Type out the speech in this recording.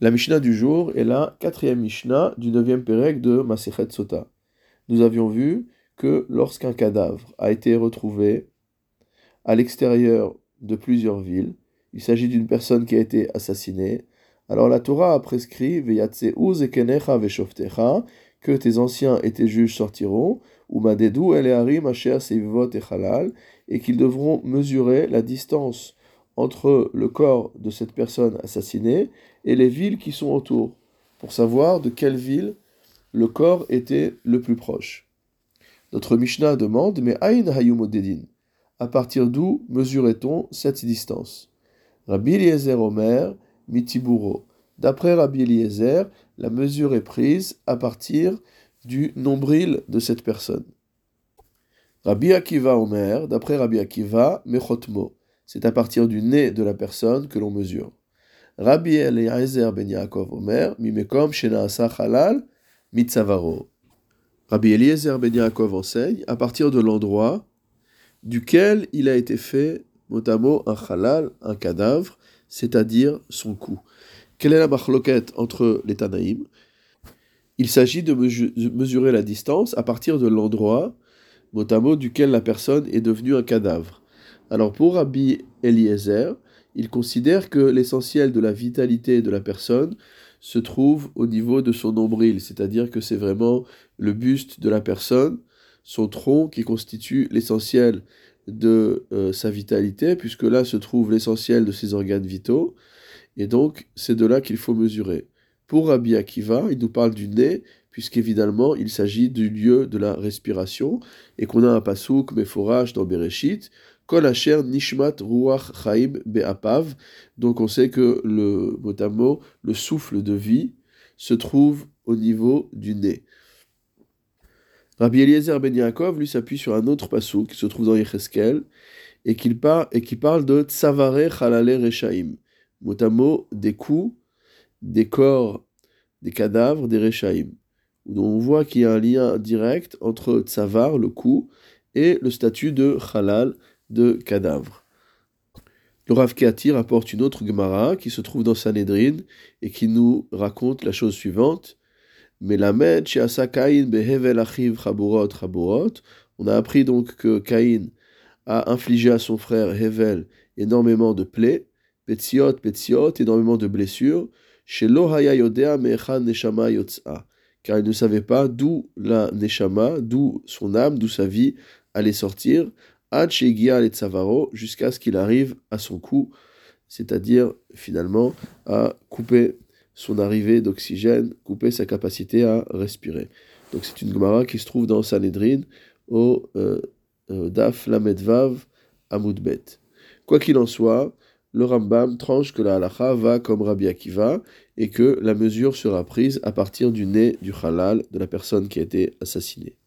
La Mishnah du jour est la quatrième Mishnah du neuvième Pérec de Masechet Sota. Nous avions vu que lorsqu'un cadavre a été retrouvé à l'extérieur de plusieurs villes, il s'agit d'une personne qui a été assassinée, alors la Torah a prescrit que tes anciens et tes juges sortiront, ou et qu'ils devront mesurer la distance entre le corps de cette personne assassinée et les villes qui sont autour, pour savoir de quelle ville le corps était le plus proche. Notre Mishnah demande, mais Aïn Hayumodedin, à partir d'où mesurait-on cette distance? Rabbi Eliezer Omer, Mitiburo. D'après Rabbi Eliezer, la mesure est prise à partir du nombril de cette personne. Rabbi Akiva Omer, d'après Rabbi Akiva, Mechotmo c'est à partir du nez de la personne que l'on mesure. Rabbi Eliezer ben Yaakov Omer, mimekom shenaasa halal mitzavaro. Rabbi Eliezer ben Yaakov enseigne à partir de l'endroit duquel il a été fait, mot un halal, un cadavre, c'est-à-dire son cou. Quelle est la marloquette entre les Tanaïm? Il s'agit de mesurer la distance à partir de l'endroit, mot, duquel la personne est devenue un cadavre. Alors pour Rabbi Eliezer, il considère que l'essentiel de la vitalité de la personne se trouve au niveau de son nombril, c'est-à-dire que c'est vraiment le buste de la personne, son tronc qui constitue l'essentiel de euh, sa vitalité, puisque là se trouve l'essentiel de ses organes vitaux, et donc c'est de là qu'il faut mesurer. Pour Rabbi Akiva, il nous parle du nez, puisqu'évidemment il s'agit du lieu de la respiration, et qu'on a un pasouk, forage dans Bereshit, Kol Nishmat Ruach Be'apav. Donc on sait que le mot à mot, le souffle de vie, se trouve au niveau du nez. Rabbi Eliezer Ben Yaakov, lui, s'appuie sur un autre passou qui se trouve dans Yecheskel et, qui parle de Tsavare Chalale Rechaim. Mot à mot, des coups, des corps, des cadavres, des Rechaim. On voit qu'il y a un lien direct entre Tsavar, le coup, et le statut de Halal, de cadavres. Le Rav rapporte une autre Gemara qui se trouve dans Sanhedrin et qui nous raconte la chose suivante. On a appris donc que Caïn a infligé à son frère Hevel énormément de plaies, petziot, petziot, énormément de blessures, chez Lohaya yodea neshama car il ne savait pas d'où la neshama, d'où son âme, d'où sa vie allait sortir, jusqu'à ce qu'il arrive à son cou, c'est-à-dire finalement à couper son arrivée d'oxygène, couper sa capacité à respirer. Donc c'est une Gemara qui se trouve dans Sanhedrin au euh, euh, Daf Lamedvav Amoudbet. Quoi qu'il en soit, le Rambam tranche que la halacha va comme Rabbi Akiva et que la mesure sera prise à partir du nez du halal de la personne qui a été assassinée.